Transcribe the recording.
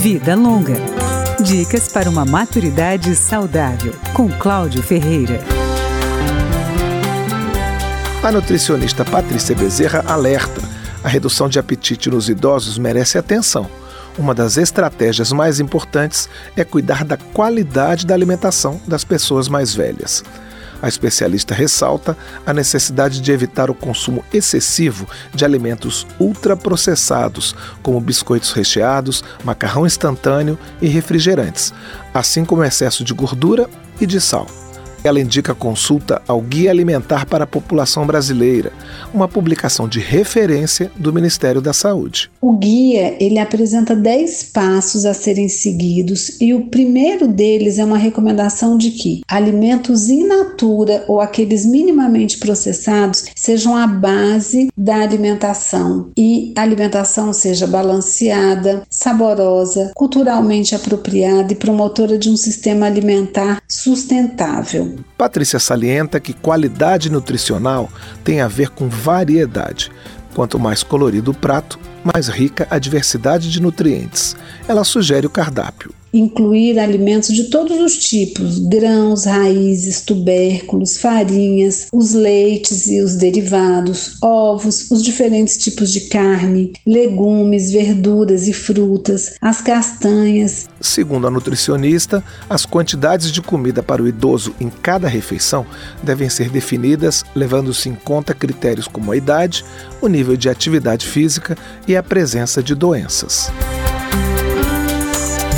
Vida Longa. Dicas para uma maturidade saudável, com Cláudio Ferreira. A nutricionista Patrícia Bezerra alerta: a redução de apetite nos idosos merece atenção. Uma das estratégias mais importantes é cuidar da qualidade da alimentação das pessoas mais velhas. A especialista ressalta a necessidade de evitar o consumo excessivo de alimentos ultraprocessados, como biscoitos recheados, macarrão instantâneo e refrigerantes, assim como excesso de gordura e de sal. Ela indica consulta ao Guia Alimentar para a População Brasileira, uma publicação de referência do Ministério da Saúde. O guia, ele apresenta 10 passos a serem seguidos e o primeiro deles é uma recomendação de que alimentos in natura ou aqueles minimamente processados sejam a base da alimentação e a alimentação seja balanceada, saborosa, culturalmente apropriada e promotora de um sistema alimentar sustentável. Patrícia salienta que qualidade nutricional tem a ver com variedade. Quanto mais colorido o prato, mais rica a diversidade de nutrientes. Ela sugere o cardápio incluir alimentos de todos os tipos, grãos, raízes, tubérculos, farinhas, os leites e os derivados, ovos, os diferentes tipos de carne, legumes, verduras e frutas, as castanhas. Segundo a nutricionista, as quantidades de comida para o idoso em cada refeição devem ser definidas levando-se em conta critérios como a idade, o nível de atividade física e a presença de doenças.